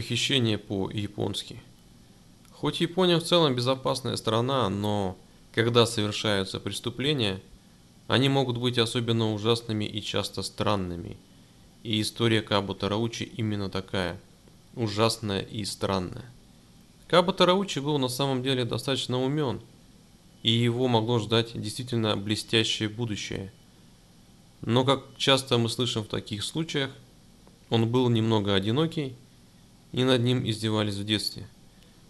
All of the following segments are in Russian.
Похищение по-японски. Хоть Япония в целом безопасная страна, но когда совершаются преступления, они могут быть особенно ужасными и часто странными. И история Кабу Тараучи именно такая – ужасная и странная. Кабу Тараучи был на самом деле достаточно умен, и его могло ждать действительно блестящее будущее. Но, как часто мы слышим в таких случаях, он был немного одинокий и над ним издевались в детстве.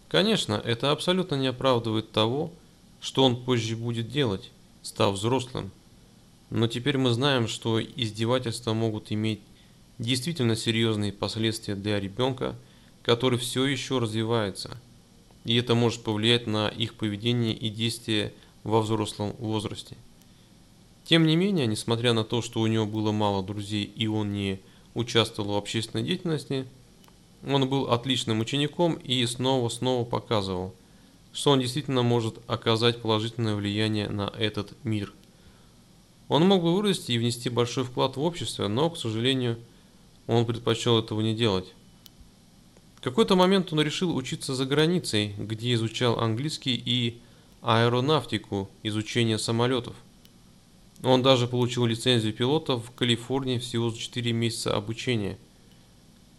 Конечно, это абсолютно не оправдывает того, что он позже будет делать, став взрослым. Но теперь мы знаем, что издевательства могут иметь действительно серьезные последствия для ребенка, который все еще развивается. И это может повлиять на их поведение и действия во взрослом возрасте. Тем не менее, несмотря на то, что у него было мало друзей и он не участвовал в общественной деятельности, он был отличным учеником и снова-снова показывал, что он действительно может оказать положительное влияние на этот мир. Он мог бы вырасти и внести большой вклад в общество, но, к сожалению, он предпочел этого не делать. В какой-то момент он решил учиться за границей, где изучал английский и аэронавтику, изучение самолетов. Он даже получил лицензию пилота в Калифорнии всего за 4 месяца обучения –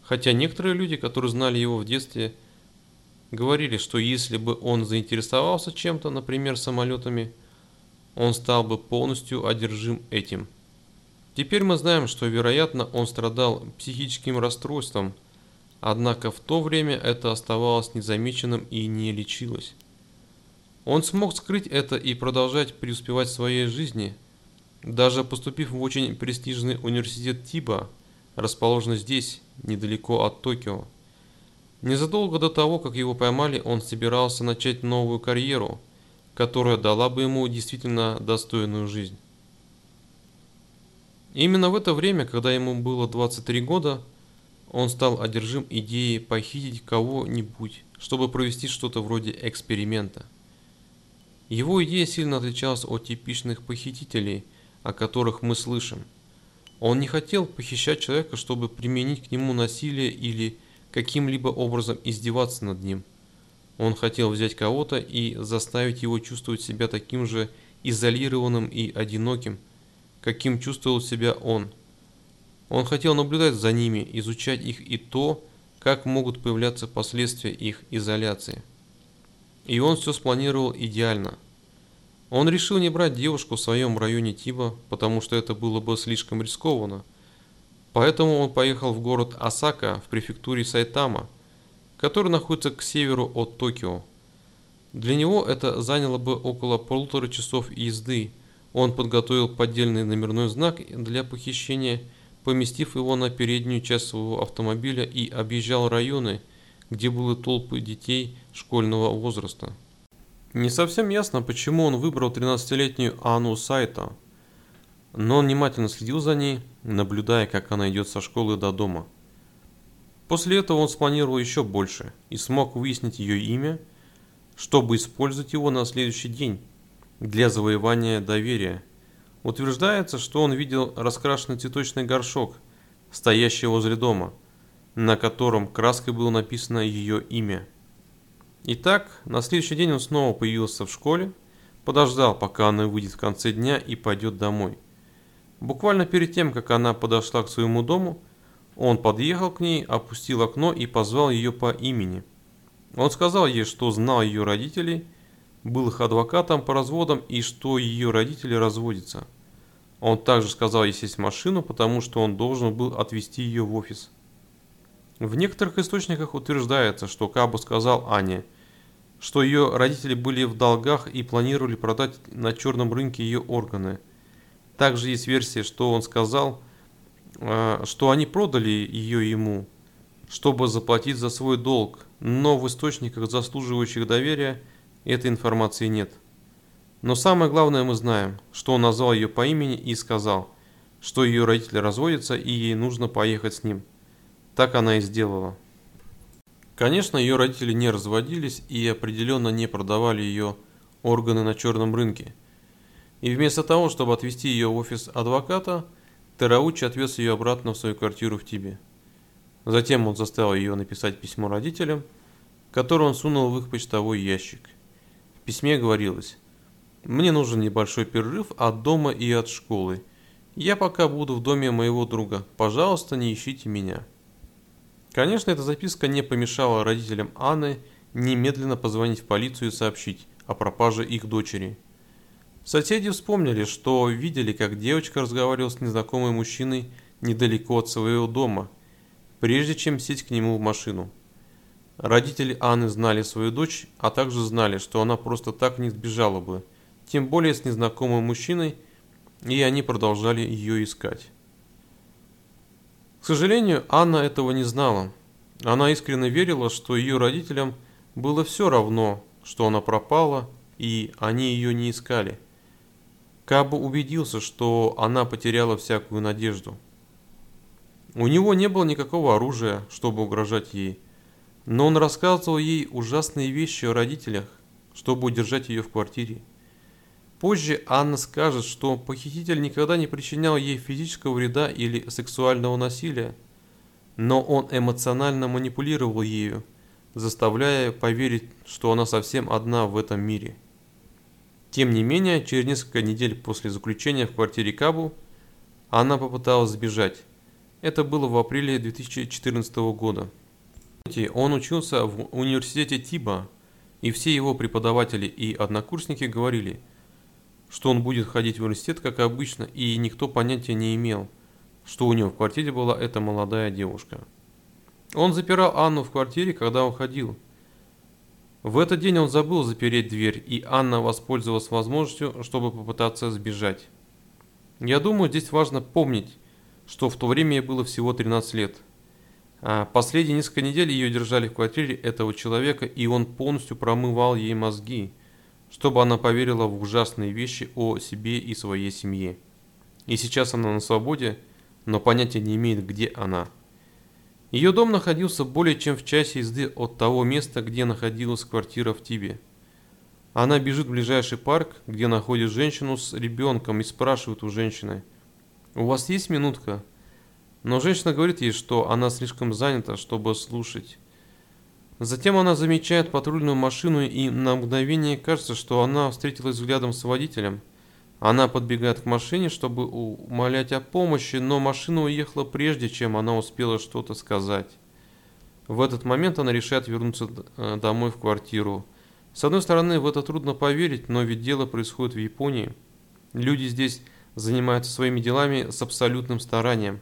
Хотя некоторые люди, которые знали его в детстве, говорили, что если бы он заинтересовался чем-то, например, самолетами, он стал бы полностью одержим этим. Теперь мы знаем, что, вероятно, он страдал психическим расстройством, однако в то время это оставалось незамеченным и не лечилось. Он смог скрыть это и продолжать преуспевать в своей жизни, даже поступив в очень престижный университет Тиба – расположена здесь, недалеко от Токио. Незадолго до того, как его поймали, он собирался начать новую карьеру, которая дала бы ему действительно достойную жизнь. Именно в это время, когда ему было 23 года, он стал одержим идеей похитить кого-нибудь, чтобы провести что-то вроде эксперимента. Его идея сильно отличалась от типичных похитителей, о которых мы слышим – он не хотел похищать человека, чтобы применить к нему насилие или каким-либо образом издеваться над ним. Он хотел взять кого-то и заставить его чувствовать себя таким же изолированным и одиноким, каким чувствовал себя он. Он хотел наблюдать за ними, изучать их и то, как могут появляться последствия их изоляции. И он все спланировал идеально – он решил не брать девушку в своем районе Тиба, потому что это было бы слишком рискованно. Поэтому он поехал в город Осака в префектуре Сайтама, который находится к северу от Токио. Для него это заняло бы около полутора часов езды. Он подготовил поддельный номерной знак для похищения, поместив его на переднюю часть своего автомобиля и объезжал районы, где были толпы детей школьного возраста. Не совсем ясно, почему он выбрал 13-летнюю Анну Сайто, но он внимательно следил за ней, наблюдая, как она идет со школы до дома. После этого он спланировал еще больше и смог выяснить ее имя, чтобы использовать его на следующий день для завоевания доверия. Утверждается, что он видел раскрашенный цветочный горшок, стоящий возле дома, на котором краской было написано ее имя – Итак, на следующий день он снова появился в школе, подождал, пока она выйдет в конце дня и пойдет домой. Буквально перед тем, как она подошла к своему дому, он подъехал к ней, опустил окно и позвал ее по имени. Он сказал ей, что знал ее родителей, был их адвокатом по разводам и что ее родители разводятся. Он также сказал ей сесть в машину, потому что он должен был отвезти ее в офис. В некоторых источниках утверждается, что Кабу сказал Ане, что ее родители были в долгах и планировали продать на черном рынке ее органы. Также есть версия, что он сказал, э, что они продали ее ему, чтобы заплатить за свой долг, но в источниках, заслуживающих доверия, этой информации нет. Но самое главное мы знаем, что он назвал ее по имени и сказал, что ее родители разводятся и ей нужно поехать с ним. Так она и сделала. Конечно, ее родители не разводились и определенно не продавали ее органы на черном рынке. И вместо того, чтобы отвезти ее в офис адвоката, Тераучи отвез ее обратно в свою квартиру в Тибе. Затем он заставил ее написать письмо родителям, которое он сунул в их почтовой ящик. В письме говорилось «Мне нужен небольшой перерыв от дома и от школы. Я пока буду в доме моего друга. Пожалуйста, не ищите меня». Конечно, эта записка не помешала родителям Анны немедленно позвонить в полицию и сообщить о пропаже их дочери. Соседи вспомнили, что видели, как девочка разговаривала с незнакомым мужчиной недалеко от своего дома, прежде чем сесть к нему в машину. Родители Анны знали свою дочь, а также знали, что она просто так не сбежала бы, тем более с незнакомым мужчиной, и они продолжали ее искать. К сожалению, Анна этого не знала. Она искренне верила, что ее родителям было все равно, что она пропала, и они ее не искали. Кабу убедился, что она потеряла всякую надежду. У него не было никакого оружия, чтобы угрожать ей, но он рассказывал ей ужасные вещи о родителях, чтобы удержать ее в квартире. Позже Анна скажет, что похититель никогда не причинял ей физического вреда или сексуального насилия, но он эмоционально манипулировал ею, заставляя поверить, что она совсем одна в этом мире. Тем не менее, через несколько недель после заключения в квартире Кабу, она попыталась сбежать. Это было в апреле 2014 года. Он учился в университете Тиба, и все его преподаватели и однокурсники говорили – что он будет ходить в университет, как обычно, и никто понятия не имел, что у него в квартире была эта молодая девушка. Он запирал Анну в квартире, когда уходил. В этот день он забыл запереть дверь, и Анна воспользовалась возможностью, чтобы попытаться сбежать. Я думаю, здесь важно помнить, что в то время ей было всего 13 лет. А последние несколько недель ее держали в квартире этого человека, и он полностью промывал ей мозги – чтобы она поверила в ужасные вещи о себе и своей семье. И сейчас она на свободе, но понятия не имеет, где она. Ее дом находился более чем в часе езды от того места, где находилась квартира в Тибе. Она бежит в ближайший парк, где находит женщину с ребенком и спрашивает у женщины, «У вас есть минутка?» Но женщина говорит ей, что она слишком занята, чтобы слушать. Затем она замечает патрульную машину и на мгновение кажется, что она встретилась взглядом с водителем. Она подбегает к машине, чтобы умолять о помощи, но машина уехала прежде, чем она успела что-то сказать. В этот момент она решает вернуться э, домой в квартиру. С одной стороны, в это трудно поверить, но ведь дело происходит в Японии. Люди здесь занимаются своими делами с абсолютным старанием.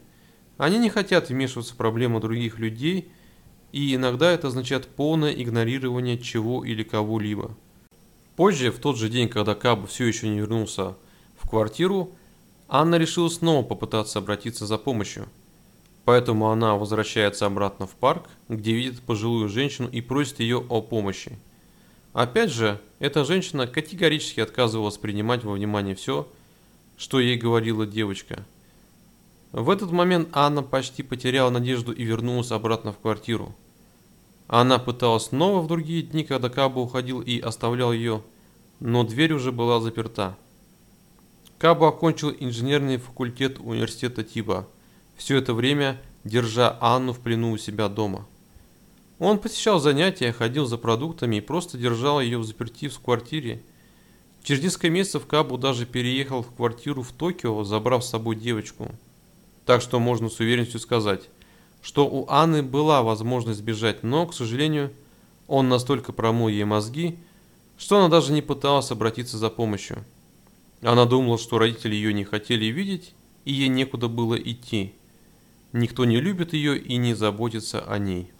Они не хотят вмешиваться в проблемы других людей – и иногда это означает полное игнорирование чего или кого-либо. Позже, в тот же день, когда Каб все еще не вернулся в квартиру, Анна решила снова попытаться обратиться за помощью. Поэтому она возвращается обратно в парк, где видит пожилую женщину и просит ее о помощи. Опять же, эта женщина категорически отказывалась принимать во внимание все, что ей говорила девочка. В этот момент Анна почти потеряла надежду и вернулась обратно в квартиру. Она пыталась снова в другие дни, когда Каба уходил и оставлял ее, но дверь уже была заперта. Каба окончил инженерный факультет университета Тиба, все это время держа Анну в плену у себя дома. Он посещал занятия, ходил за продуктами и просто держал ее в заперти в квартире. Через несколько месяцев Кабу даже переехал в квартиру в Токио, забрав с собой девочку. Так что можно с уверенностью сказать – что у Анны была возможность сбежать, но, к сожалению, он настолько промыл ей мозги, что она даже не пыталась обратиться за помощью. Она думала, что родители ее не хотели видеть, и ей некуда было идти. Никто не любит ее и не заботится о ней.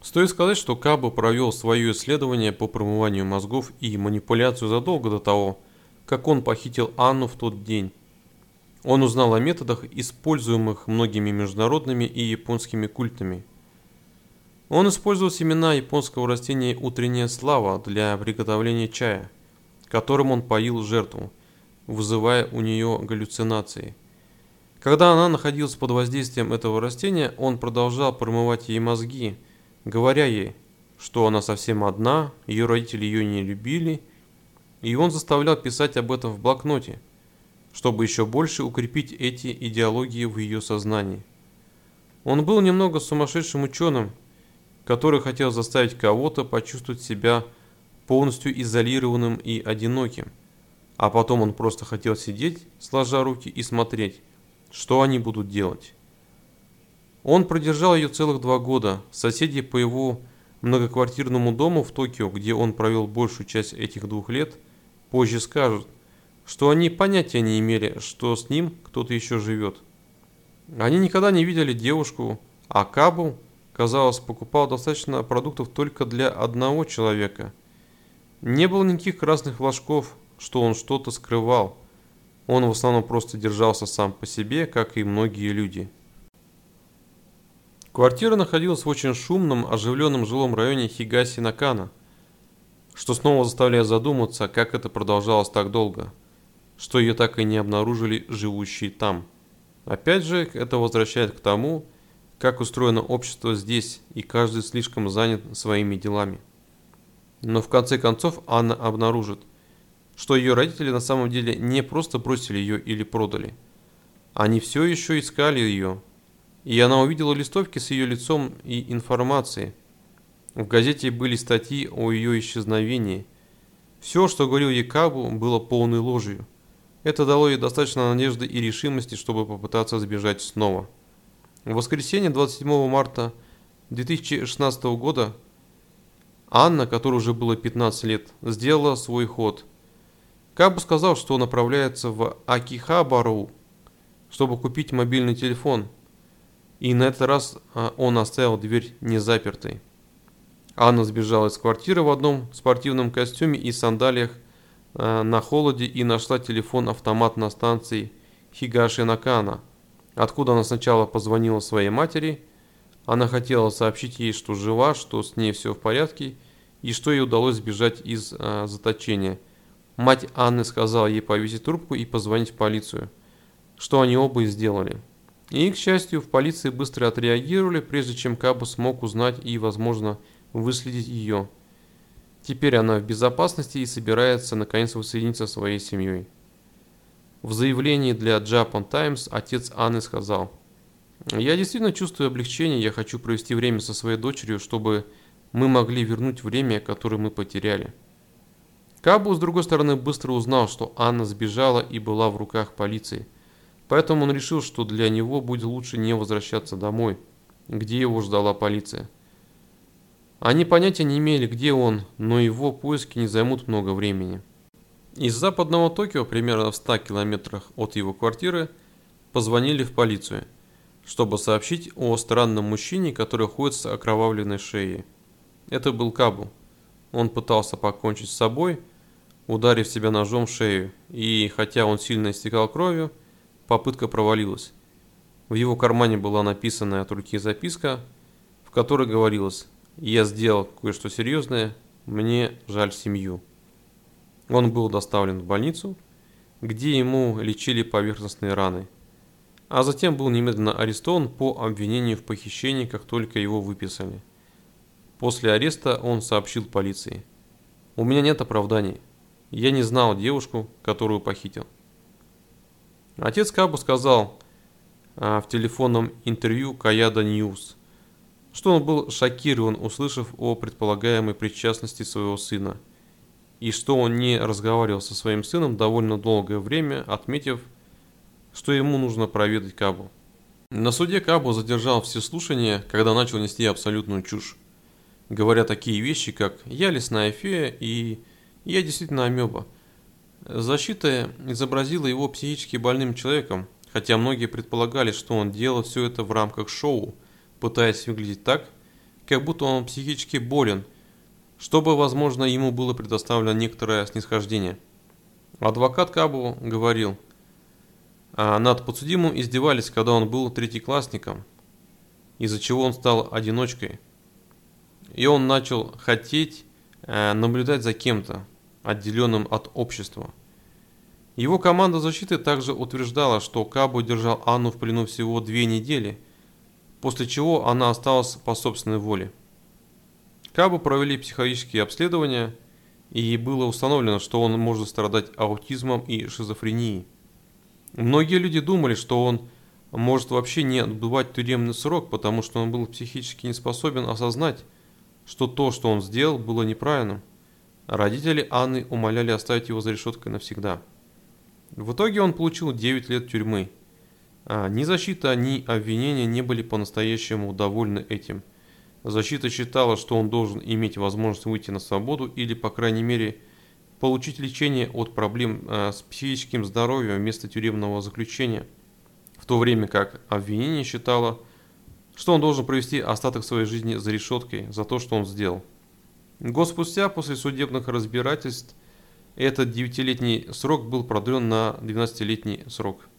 Стоит сказать, что Каба провел свое исследование по промыванию мозгов и манипуляцию задолго до того, как он похитил Анну в тот день. Он узнал о методах, используемых многими международными и японскими культами. Он использовал семена японского растения утренняя слава для приготовления чая, которым он поил жертву, вызывая у нее галлюцинации. Когда она находилась под воздействием этого растения, он продолжал промывать ей мозги, говоря ей, что она совсем одна, ее родители ее не любили, и он заставлял писать об этом в блокноте – чтобы еще больше укрепить эти идеологии в ее сознании. Он был немного сумасшедшим ученым, который хотел заставить кого-то почувствовать себя полностью изолированным и одиноким. А потом он просто хотел сидеть, сложа руки и смотреть, что они будут делать. Он продержал ее целых два года. Соседи по его многоквартирному дому в Токио, где он провел большую часть этих двух лет, позже скажут, что они понятия не имели, что с ним кто-то еще живет. Они никогда не видели девушку, а Кабу, казалось, покупал достаточно продуктов только для одного человека. Не было никаких красных флажков, что он что-то скрывал. Он в основном просто держался сам по себе, как и многие люди. Квартира находилась в очень шумном, оживленном жилом районе Хигаси-Накана, что снова заставляет задуматься, как это продолжалось так долго, что ее так и не обнаружили живущие там. Опять же, это возвращает к тому, как устроено общество здесь, и каждый слишком занят своими делами. Но в конце концов Анна обнаружит, что ее родители на самом деле не просто бросили ее или продали. Они все еще искали ее, и она увидела листовки с ее лицом и информацией. В газете были статьи о ее исчезновении. Все, что говорил Якабу, было полной ложью. Это дало ей достаточно надежды и решимости, чтобы попытаться сбежать снова. В воскресенье 27 марта 2016 года Анна, которой уже было 15 лет, сделала свой ход. Кабу сказал, что направляется в Акихабару, чтобы купить мобильный телефон – и на этот раз а, он оставил дверь не запертой. Анна сбежала из квартиры в одном спортивном костюме и сандалиях на холоде и нашла телефон-автомат на станции Хигаши Накана, откуда она сначала позвонила своей матери. Она хотела сообщить ей, что жива, что с ней все в порядке и что ей удалось сбежать из а, заточения. Мать Анны сказала ей повесить трубку и позвонить в полицию, что они оба и сделали. И, к счастью, в полиции быстро отреагировали, прежде чем Каба смог узнать и, возможно, выследить ее. Теперь она в безопасности и собирается наконец воссоединиться со своей семьей. В заявлении для Japan Times отец Анны сказал, «Я действительно чувствую облегчение, я хочу провести время со своей дочерью, чтобы мы могли вернуть время, которое мы потеряли». Кабу, с другой стороны, быстро узнал, что Анна сбежала и была в руках полиции – Поэтому он решил, что для него будет лучше не возвращаться домой, где его ждала полиция. Они понятия не имели, где он, но его поиски не займут много времени. Из западного Токио, примерно в 100 километрах от его квартиры, позвонили в полицию, чтобы сообщить о странном мужчине, который ходит с окровавленной шеей. Это был Кабу. Он пытался покончить с собой, ударив себя ножом в шею, и хотя он сильно истекал кровью, попытка провалилась. В его кармане была написанная от руки записка, в которой говорилось «Я сделал кое-что серьезное, мне жаль семью». Он был доставлен в больницу, где ему лечили поверхностные раны, а затем был немедленно арестован по обвинению в похищении, как только его выписали. После ареста он сообщил полиции. «У меня нет оправданий. Я не знал девушку, которую похитил». Отец Кабу сказал а, в телефонном интервью Kyodo News, что он был шокирован, услышав о предполагаемой причастности своего сына, и что он не разговаривал со своим сыном довольно долгое время, отметив, что ему нужно проведать Кабу. На суде Кабу задержал все слушания, когда начал нести абсолютную чушь, говоря такие вещи, как «я лесная фея» и «я действительно амеба», Защита изобразила его психически больным человеком, хотя многие предполагали, что он делал все это в рамках шоу, пытаясь выглядеть так, как будто он психически болен, чтобы, возможно, ему было предоставлено некоторое снисхождение. Адвокат Кабу говорил, а над подсудимым издевались, когда он был третьеклассником, из-за чего он стал одиночкой. И он начал хотеть э, наблюдать за кем-то, отделенным от общества. Его команда защиты также утверждала, что Кабу держал Анну в плену всего две недели, после чего она осталась по собственной воле. Кабу провели психологические обследования, и было установлено, что он может страдать аутизмом и шизофренией. Многие люди думали, что он может вообще не отбывать тюремный срок, потому что он был психически не способен осознать, что то, что он сделал, было неправильным. Родители Анны умоляли оставить его за решеткой навсегда. В итоге он получил 9 лет тюрьмы. А ни защита, ни обвинения не были по-настоящему довольны этим. Защита считала, что он должен иметь возможность выйти на свободу или, по крайней мере, получить лечение от проблем э, с психическим здоровьем вместо тюремного заключения, в то время как обвинение считало, что он должен провести остаток своей жизни за решеткой за то, что он сделал. Год спустя, после судебных разбирательств, этот девятилетний срок был продлен на 12-летний срок –